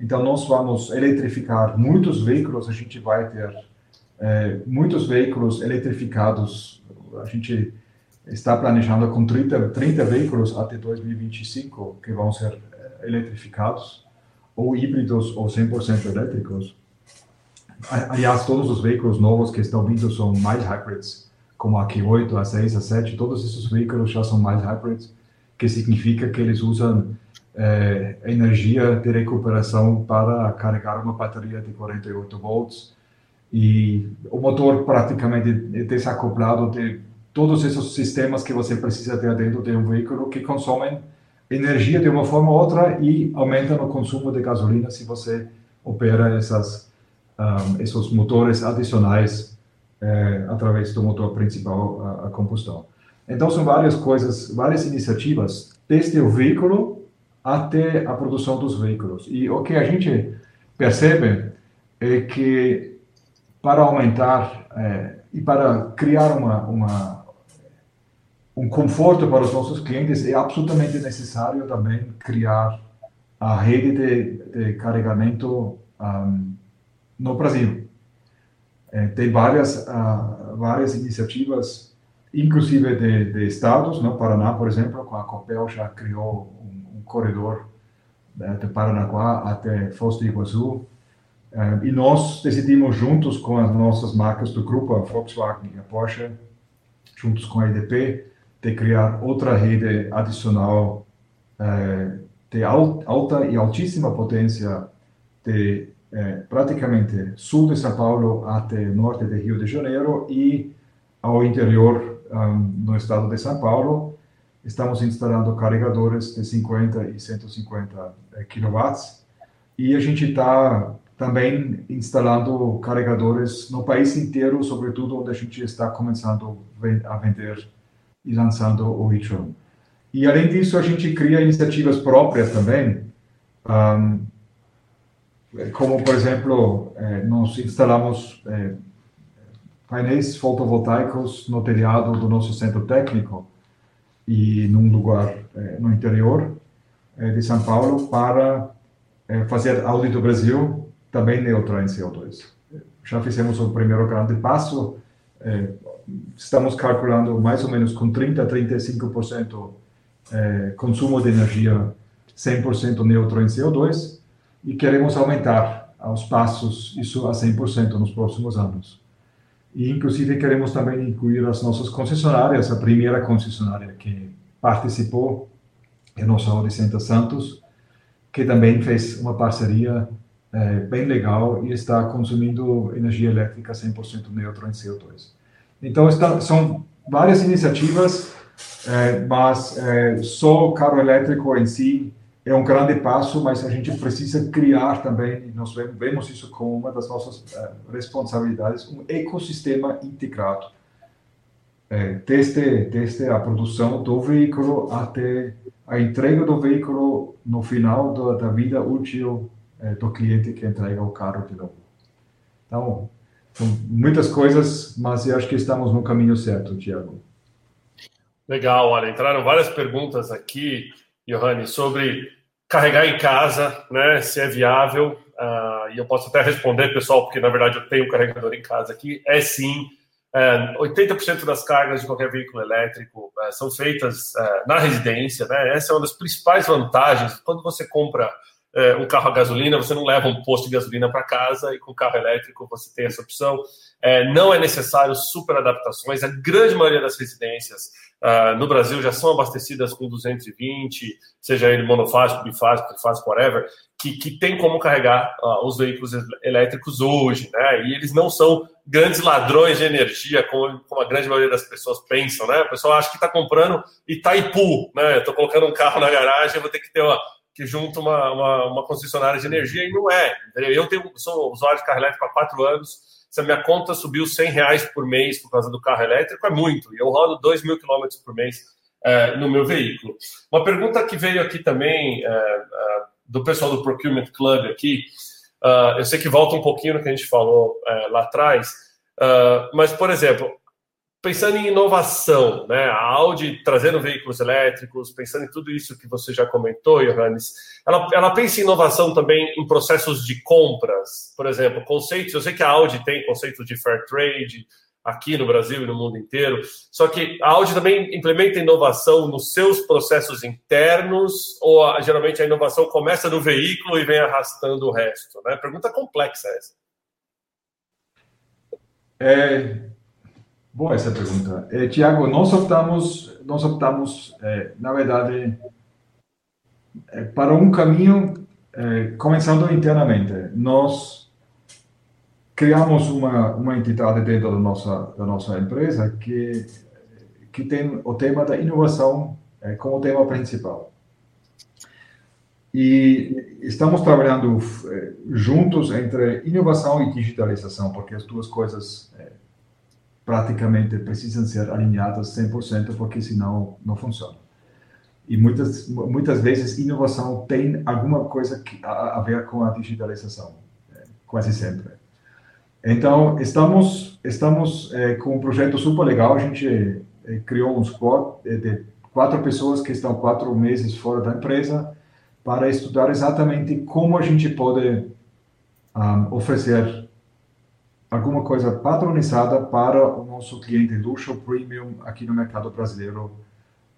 Então, nós vamos eletrificar muitos veículos, a gente vai ter é, muitos veículos eletrificados. A gente está planejando com 30, 30 veículos até 2025 que vão ser é, eletrificados, ou híbridos ou 100% elétricos. Aliás, todos os veículos novos que estão vindo são mais hybrids, como a Q8, a 6, a 7, todos esses veículos já são mais hybrids, que significa que eles usam é, energia de recuperação para carregar uma bateria de 48 volts. E o motor praticamente é desacoplado de todos esses sistemas que você precisa ter dentro de um veículo que consomem energia de uma forma ou outra e aumentam o consumo de gasolina se você opera essas um, esses motores adicionais é, através do motor principal a, a, combustão. Então são várias coisas, várias iniciativas, desde o veículo até a produção dos veículos. E o que a gente percebe é que para aumentar é, e para criar uma, uma, um conforto para os nossos clientes, é absolutamente necessário também criar a rede de, de carregamento um, no Brasil. É, tem várias, uh, várias iniciativas, inclusive de, de estados, no Paraná, por exemplo, com a Copel já criou um, um corredor né, de Paranaguá até Foz do Iguaçu, Uh, e nós decidimos juntos com as nossas marcas do grupo, a Volkswagen e a Porsche, juntos com a EDP, de criar outra rede adicional uh, de alta e altíssima potência de uh, praticamente sul de São Paulo até norte de Rio de Janeiro e ao interior um, no estado de São Paulo. Estamos instalando carregadores de 50 e 150 quilowatts e a gente está também instalando carregadores no país inteiro, sobretudo onde a gente está começando a vender e lançando o e-tron. E além disso, a gente cria iniciativas próprias também, um, como por exemplo, eh, nós instalamos eh, painéis fotovoltaicos no telhado do nosso centro técnico e num lugar no interior de São Paulo para fazer audito Brasil também neutral em CO2. Já fizemos o primeiro grande passo, é, estamos calculando mais ou menos com 30% a 35% é, consumo de energia 100% neutro em CO2 e queremos aumentar aos passos isso a 100% nos próximos anos. E, inclusive, queremos também incluir as nossas concessionárias. A primeira concessionária que participou é a nossa Audi Santos, que também fez uma parceria é, bem legal e está consumindo energia elétrica 100% neutro em CO2. Então, está, são várias iniciativas, é, mas é, só o carro elétrico em si é um grande passo, mas a gente precisa criar também, nós vemos isso como uma das nossas é, responsabilidades, um ecossistema integrado. É, desde, desde a produção do veículo até a entrega do veículo no final da, da vida útil é, do cliente que entrega o carro de novo. Então, são muitas coisas, mas eu acho que estamos no caminho certo, Tiago. Legal, olha, entraram várias perguntas aqui, Johanny, sobre carregar em casa, né, se é viável, uh, e eu posso até responder, pessoal, porque na verdade eu tenho um carregador em casa aqui, é sim, uh, 80% das cargas de qualquer veículo elétrico uh, são feitas uh, na residência, né, essa é uma das principais vantagens, quando você compra é, um carro a gasolina, você não leva um posto de gasolina para casa e com carro elétrico você tem essa opção. É, não é necessário super adaptações. A grande maioria das residências uh, no Brasil já são abastecidas com 220, seja ele monofásico, bifásico, trifásico, whatever, que, que tem como carregar uh, os veículos elétricos hoje, né? E eles não são grandes ladrões de energia, como, como a grande maioria das pessoas pensam, né? O pessoal acha que está comprando Itaipu, né? Estou colocando um carro na garagem, vou ter que ter uma que junta uma, uma, uma, concessionária de energia e não é. Eu tenho, sou usuário de carro elétrico há quatro anos. Se a minha conta subiu 100 reais por mês por causa do carro elétrico, é muito. E eu rodo 2 mil quilômetros por mês é, no meu veículo. Uma pergunta que veio aqui também é, é, do pessoal do Procurement Club aqui. Uh, eu sei que volta um pouquinho no que a gente falou lá atrás, uh, mas, por exemplo, pensando em inovação, né? A Audi trazendo veículos elétricos, pensando em tudo isso que você já comentou, Johannes, ela, ela pensa em inovação também em processos de compras, por exemplo, conceitos. Eu sei que a Audi tem conceitos de fair trade aqui no Brasil e no mundo inteiro, só que a Audi também implementa inovação nos seus processos internos, ou geralmente a inovação começa no veículo e vem arrastando o resto, né? Pergunta complexa essa. É, Boa essa pergunta. Eh, Tiago, nós optamos, nós optamos, eh, na verdade, eh, para um caminho, eh, começando internamente. Nós criamos uma, uma entidade dentro da nossa, da nossa empresa que, que tem o tema da inovação eh, como tema principal. E estamos trabalhando eh, juntos entre inovação e digitalização, porque as duas coisas praticamente precisam ser alinhadas 100%, porque senão não funciona. E muitas, muitas vezes inovação tem alguma coisa a, a ver com a digitalização, é, quase sempre. Então, estamos, estamos é, com um projeto super legal. A gente é, criou um squad de quatro pessoas que estão quatro meses fora da empresa para estudar exatamente como a gente pode um, oferecer alguma coisa padronizada para o nosso cliente luxo premium aqui no mercado brasileiro,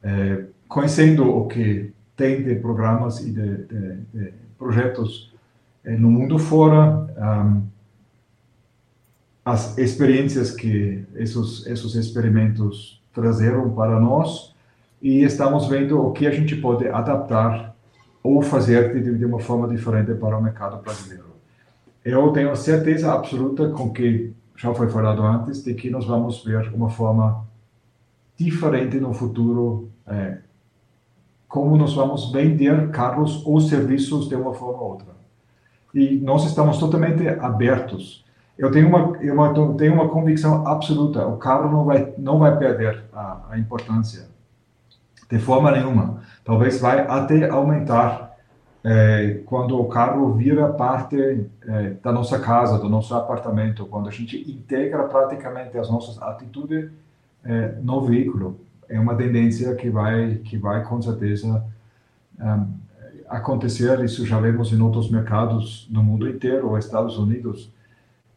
é, conhecendo o que tem de programas e de, de, de projetos é, no mundo fora, um, as experiências que esses, esses experimentos trazeram para nós e estamos vendo o que a gente pode adaptar ou fazer de, de uma forma diferente para o mercado brasileiro. Eu tenho certeza absoluta com que já foi falado antes de que nós vamos ver uma forma diferente no futuro é, como nós vamos vender carros ou serviços de uma forma ou outra. E nós estamos totalmente abertos. Eu tenho uma, eu tenho uma convicção absoluta: o carro não vai, não vai perder a, a importância de forma nenhuma. Talvez vai até aumentar é, quando o carro vira parte é, da nossa casa, do nosso apartamento, quando a gente integra praticamente as nossas atitudes é, no veículo. É uma tendência que vai, que vai com certeza um, acontecer. Isso já vemos em outros mercados no mundo inteiro, Estados Unidos.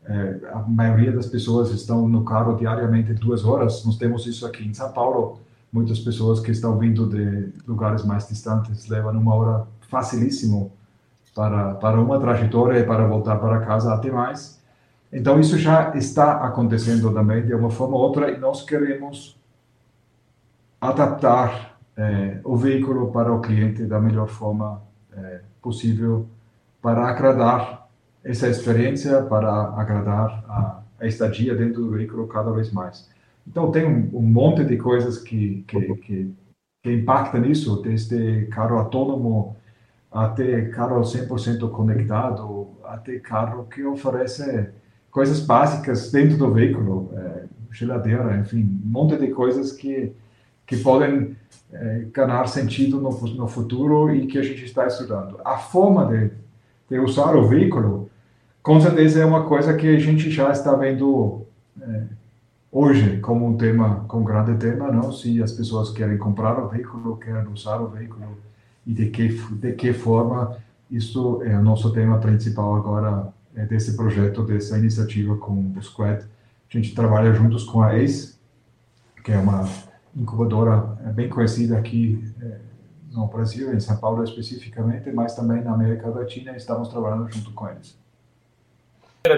É, a maioria das pessoas estão no carro diariamente duas horas. Nós temos isso aqui em São Paulo muitas pessoas que estão vindo de lugares mais distantes levam uma hora facilíssimo para, para uma trajetória e para voltar para casa até mais. Então, isso já está acontecendo também de uma forma ou outra e nós queremos adaptar é, o veículo para o cliente da melhor forma é, possível para agradar essa experiência, para agradar a, a estadia dentro do veículo cada vez mais. Então, tem um, um monte de coisas que, que, que, que impactam nisso, desde carro autônomo até carro 100% conectado, até carro que oferece coisas básicas dentro do veículo, é, geladeira, enfim, um monte de coisas que, que podem é, ganhar sentido no, no futuro e que a gente está estudando. A forma de, de usar o veículo, com certeza é uma coisa que a gente já está vendo é, hoje como um tema, como um grande tema, não? Se as pessoas querem comprar o veículo, querem usar o veículo e de que de que forma isso é o nosso tema principal agora é desse projeto, dessa iniciativa com o Squad. A gente trabalha juntos com a ACE, que é uma incubadora é, bem conhecida aqui é, no Brasil, em São Paulo especificamente, mas também na América Latina, estamos trabalhando junto com eles.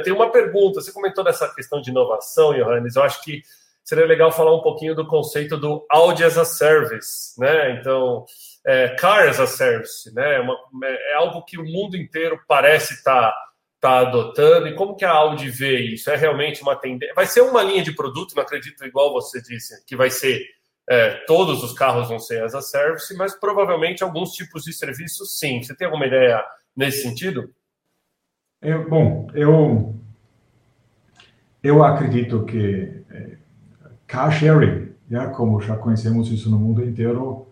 Tem uma pergunta. Você comentou dessa questão de inovação, Johannes. Eu acho que seria legal falar um pouquinho do conceito do Audi as a Service, né? Então, é, Car as a Service, né? É, uma, é algo que o mundo inteiro parece estar tá, tá adotando. E como que a Audi vê isso? É realmente uma tendência? Vai ser uma linha de produto, não acredito, igual você disse, que vai ser é, todos os carros vão ser as a Service, mas provavelmente alguns tipos de serviços, sim. Você tem alguma ideia nesse sentido? Eu, bom, eu, eu acredito que é, car sharing, já, como já conhecemos isso no mundo inteiro,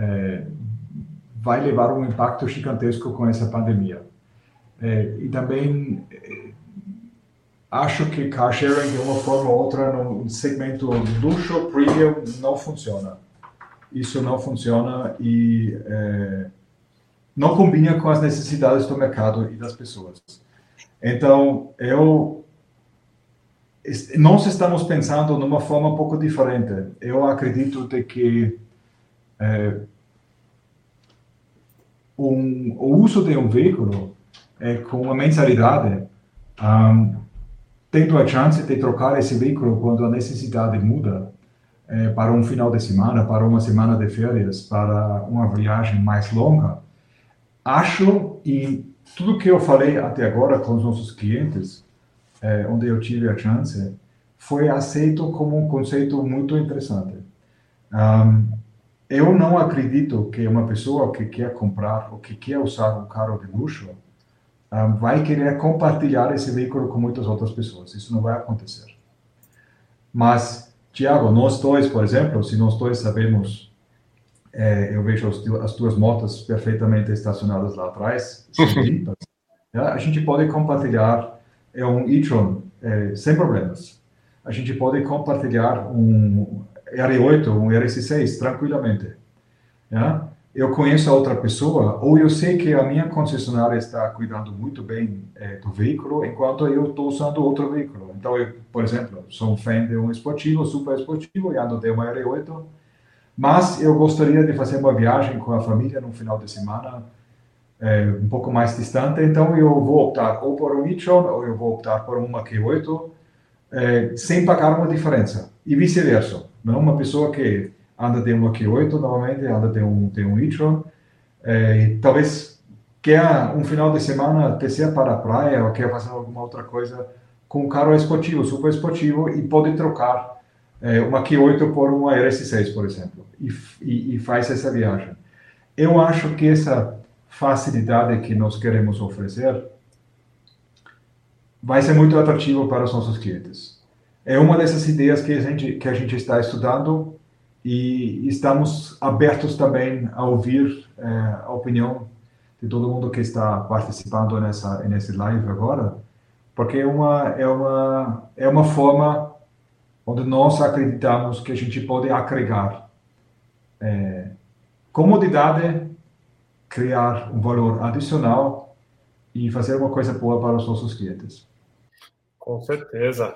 é, vai levar um impacto gigantesco com essa pandemia. É, e também é, acho que car sharing de uma forma ou outra no segmento luxo premium não funciona. Isso não funciona e é, não combina com as necessidades do mercado e das pessoas. Então, eu nós estamos pensando numa forma um pouco diferente. Eu acredito de que é, um, o uso de um veículo é, com uma mensalidade, um, tendo a chance de trocar esse veículo quando a necessidade muda, é, para um final de semana, para uma semana de férias, para uma viagem mais longa, acho e tudo que eu falei até agora com os nossos clientes, é, onde eu tive a chance, foi aceito como um conceito muito interessante. Um, eu não acredito que uma pessoa que quer comprar ou que quer usar um carro de luxo um, vai querer compartilhar esse veículo com muitas outras pessoas. Isso não vai acontecer. Mas, Tiago, nós dois, por exemplo, se nós dois sabemos é, eu vejo as, as tuas motos perfeitamente estacionadas lá atrás, [laughs] limpas. a gente pode compartilhar é um e-tron é, sem problemas. A gente pode compartilhar um R8, um RS6 tranquilamente. Eu conheço a outra pessoa, ou eu sei que a minha concessionária está cuidando muito bem é, do veículo, enquanto eu estou usando outro veículo. Então, eu, por exemplo, sou um fã de um esportivo, super esportivo, e ando de uma R8, mas eu gostaria de fazer uma viagem com a família no final de semana, é, um pouco mais distante, então eu vou optar ou por um e-tron, ou eu vou optar por uma Q8, é, sem pagar uma diferença, e vice-versa. Não uma pessoa que anda de um Q8 normalmente, anda de um, de um e-tron, é, e talvez quer um final de semana descer para a praia ou quer fazer alguma outra coisa com um carro esportivo, super esportivo, e pode trocar é, uma Q8 por uma RS6, por exemplo, e, e, e faz essa viagem. Eu acho que essa facilidade que nós queremos oferecer vai ser muito atrativo para os nossos clientes. É uma dessas ideias que a gente, que a gente está estudando e estamos abertos também a ouvir é, a opinião de todo mundo que está participando nessa nesse live agora, porque é uma é uma é uma forma onde nós acreditamos que a gente pode agregar é, comodidade, criar um valor adicional e fazer uma coisa boa para os nossos clientes. Com certeza.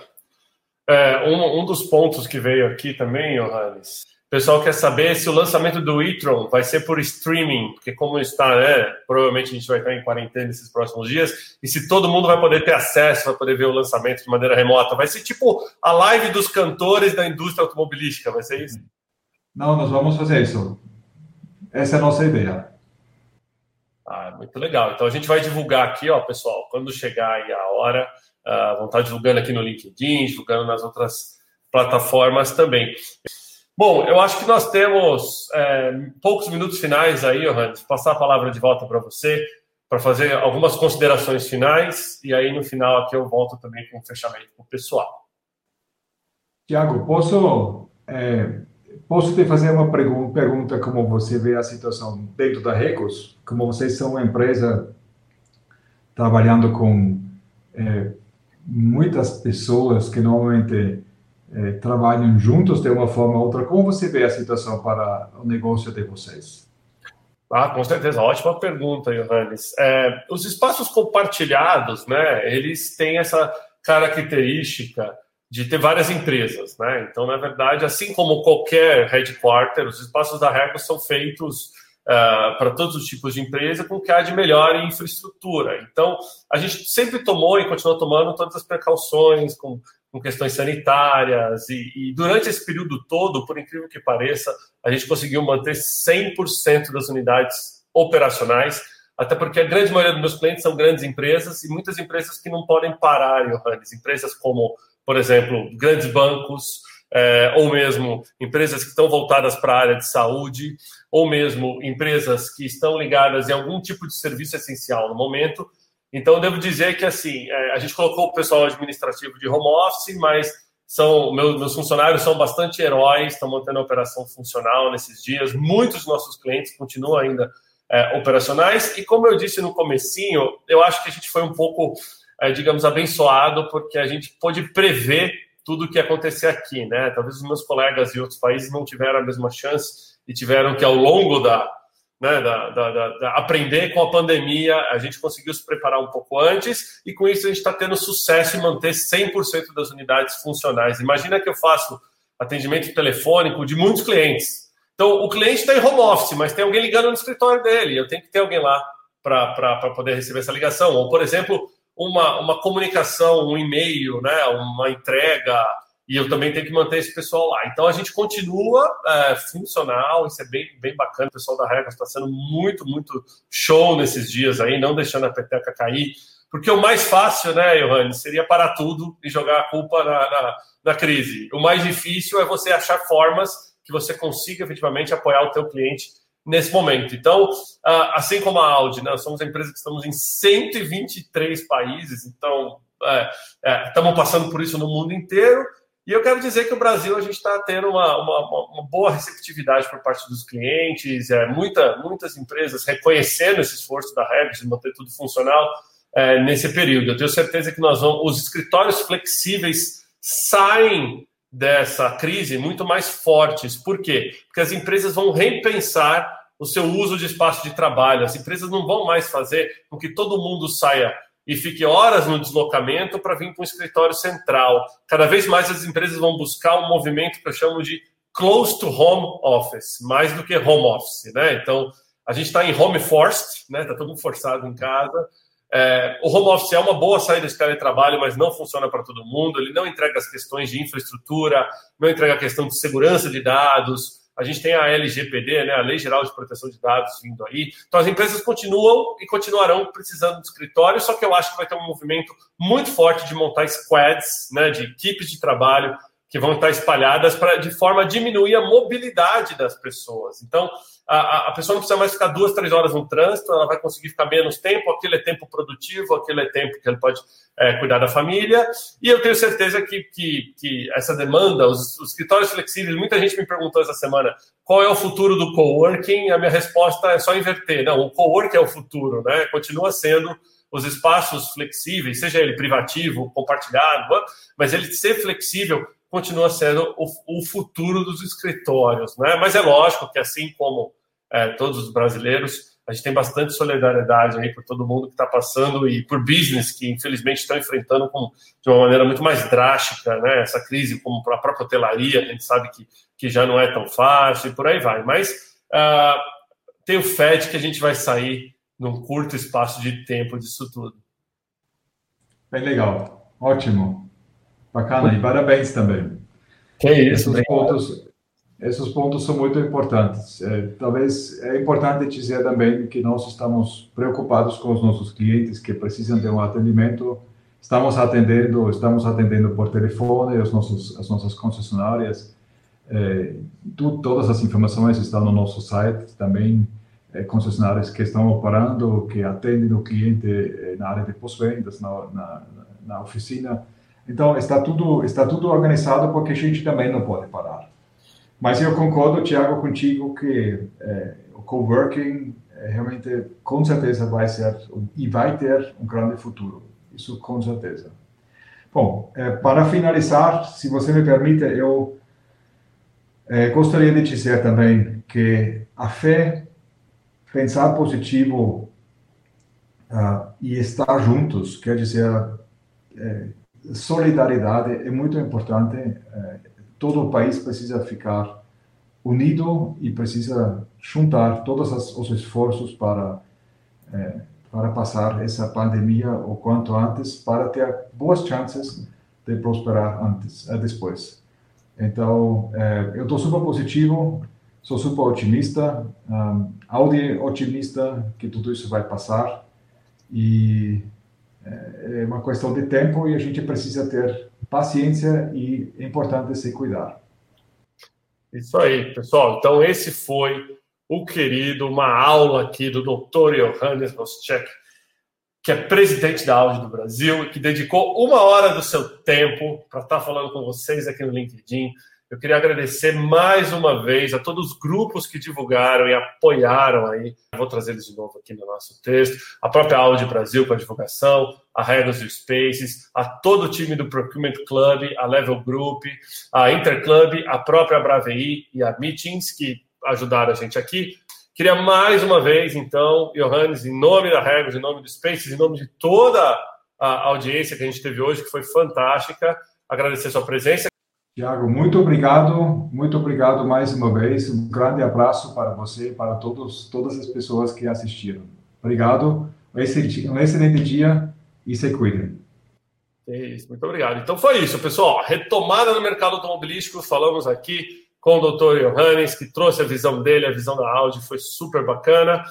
É, um, um dos pontos que veio aqui também, Johannes, pessoal quer saber se o lançamento do e-tron vai ser por streaming, porque como está, né? Provavelmente a gente vai estar em quarentena nesses próximos dias, e se todo mundo vai poder ter acesso, vai poder ver o lançamento de maneira remota. Vai ser tipo a live dos cantores da indústria automobilística, vai ser isso? Não, nós vamos fazer isso. Essa é a nossa ideia. Ah, muito legal. Então a gente vai divulgar aqui, ó, pessoal, quando chegar aí a hora, uh, vão estar divulgando aqui no LinkedIn, divulgando nas outras plataformas também. Bom, eu acho que nós temos é, poucos minutos finais aí, Johannes. Passar a palavra de volta para você, para fazer algumas considerações finais, e aí no final aqui eu volto também com um fechamento com o pessoal. Tiago, posso, é, posso te fazer uma pergunta como você vê a situação dentro da Recos? Como vocês são uma empresa trabalhando com é, muitas pessoas que normalmente é, trabalham juntos de uma forma ou outra. Como você vê a situação para o negócio de vocês? Ah, com certeza, ótima pergunta, Johannes. É, os espaços compartilhados, né, eles têm essa característica de ter várias empresas, né? Então, na verdade, assim como qualquer headquarter, os espaços da Reco são feitos uh, para todos os tipos de empresa com o que há de melhor em infraestrutura. Então, a gente sempre tomou e continua tomando todas as precauções com com questões sanitárias, e, e, durante esse período todo, por incrível que pareça, a gente conseguiu manter 100% das unidades operacionais, até porque a grande maioria dos meus clientes são grandes empresas e muitas empresas que não podem parar, Johannes. Empresas como, por exemplo, grandes bancos, é, ou mesmo empresas que estão voltadas para a área de saúde, ou mesmo empresas que estão ligadas em algum tipo de serviço essencial no momento, então, devo dizer que, assim, é, a gente colocou o pessoal administrativo de home office, mas são meus, funcionários são bastante heróis, estão mantendo a operação funcional nesses dias. Muitos dos nossos clientes continuam ainda é, operacionais. E como eu disse no comecinho, eu acho que a gente foi um pouco, é, digamos, abençoado, porque a gente pôde prever tudo o que ia acontecer aqui, né? Talvez os meus colegas de outros países não tiveram a mesma chance e tiveram que, ao longo da, né, da, da, da, aprender com a pandemia, a gente conseguiu se preparar um pouco antes e com isso a gente está tendo sucesso em manter 100% das unidades funcionais. Imagina que eu faço atendimento telefônico de muitos clientes. Então, o cliente está em home office, mas tem alguém ligando no escritório dele. Eu tenho que ter alguém lá para poder receber essa ligação. Ou, por exemplo, uma, uma comunicação, um e-mail, né, uma entrega, e eu também tenho que manter esse pessoal lá. Então a gente continua é, funcional, isso é bem, bem bacana. O pessoal da Regas está sendo muito, muito show nesses dias aí, não deixando a peteca cair. Porque o mais fácil, né, Johannes, seria parar tudo e jogar a culpa na, na, na crise. O mais difícil é você achar formas que você consiga efetivamente apoiar o teu cliente nesse momento. Então, assim como a Audi, né, nós somos a empresa que estamos em 123 países, então é, é, estamos passando por isso no mundo inteiro e eu quero dizer que o Brasil a gente está tendo uma, uma, uma, boa receptividade por parte dos clientes, é, muita, muitas empresas reconhecendo esse esforço da Regis de manter tudo funcional. é, nesse período. Eu tenho certeza que nós vamos, os escritórios flexíveis saem dessa crise muito mais fortes. Por quê? Porque as empresas vão repensar o seu uso de espaço de trabalho. As empresas não vão mais fazer com que todo mundo saia e fique horas no deslocamento para vir para um escritório central. Cada vez mais as empresas vão buscar um movimento que eu chamo de close to home office, mais do que home office, né? Então, a gente está em home forced, né? Está todo mundo forçado em casa. É, o home office é uma boa saída de teletrabalho, mas não funciona para todo mundo. Ele não entrega as questões de infraestrutura, não entrega a questão de segurança de dados. A gente tem a LGPD, né, a Lei Geral de Proteção de Dados, vindo aí. Então, as empresas continuam e continuarão precisando de escritório, só que eu acho que vai ter um movimento muito forte de montar squads, né, de equipes de trabalho que vão estar espalhadas para de forma a diminuir a mobilidade das pessoas. Então, a, a pessoa não precisa mais ficar duas, três horas no trânsito, ela vai conseguir ficar menos tempo, aquilo é tempo produtivo, aquilo é tempo que ele pode é, cuidar da família. E eu tenho certeza que, que, que essa demanda, os, os, escritórios flexíveis, muita gente me perguntou essa semana qual é o futuro do coworking. A minha resposta é só inverter. Não, o coworking é o futuro, né? Continua sendo os espaços flexíveis, seja ele privativo, compartilhado, mas ele ser flexível continua sendo o, o futuro dos escritórios, né? Mas é lógico que assim como é, todos os brasileiros, a gente tem bastante solidariedade aí por todo mundo que está passando e por business que infelizmente estão enfrentando com, de uma maneira muito mais drástica, né? Essa crise, como a própria hotelaria, a gente sabe que, que já não é tão fácil e por aí vai. Mas uh, tem o FED que a gente vai sair num curto espaço de tempo disso tudo. Bem legal, ótimo. Bacana, e parabéns também. Que isso, esses pontos, esses pontos são muito importantes. É, talvez é importante dizer também que nós estamos preocupados com os nossos clientes que precisam de um atendimento. Estamos atendendo, estamos atendendo por telefone os nossos, as nossas concessionárias. É, tu, todas as informações estão no nosso site também. É, concessionárias que estão operando, que atendem o cliente é, na área de pós-vendas, na, na, na oficina então, está tudo, está tudo organizado porque a gente também não pode parar. Mas eu concordo, Tiago, contigo que é, o coworking é, realmente, com certeza, vai ser e vai ter um grande futuro. Isso com certeza. Bom, é, para finalizar, se você me permite, eu é, gostaria de dizer também que a fé, pensar positivo uh, e estar juntos, quer dizer, é, solidariedade é muito importante. É, todo o país precisa ficar unido e precisa juntar todos os esforços para é, para passar essa pandemia o quanto antes, para ter boas chances de prosperar antes, é, depois. Então, eu estou super positivo, sou super otimista, um, Audi otimista que tudo isso vai passar e é, é uma questão de tempo e a gente precisa ter paciência e é importante se cuidar. Isso aí, pessoal. Então, esse foi o querido, uma aula aqui do Dr. Johannes Voschek, que é presidente da Audi do Brasil e que dedicou uma hora do seu tempo para estar falando com vocês aqui no LinkedIn. Eu queria agradecer mais uma vez a todos os grupos que divulgaram e apoiaram aí. vou trazer eles de novo aqui no nosso texto. A própria Audi Brasil com a divulgação, a Regos e Spaces, a todo o time do Procurement Club, a Level Group, a Interclub, a própria Bravei e a Meetings, que ajudaram a gente aqui. Queria mais uma vez, então, Johannes, em nome da Regos, em nome do Spaces, em nome de toda a audiência que a gente teve hoje, que foi fantástica, agradecer sua presença. Tiago, muito obrigado, muito obrigado mais uma vez. Um grande abraço para você e para todos, todas as pessoas que assistiram. Obrigado, um excelente, dia e se cuidem. É isso, muito obrigado. Então foi isso, pessoal. Retomada no mercado automobilístico, falamos aqui com o Dr. Johannes, que trouxe a visão dele, a visão da Audi, foi super bacana.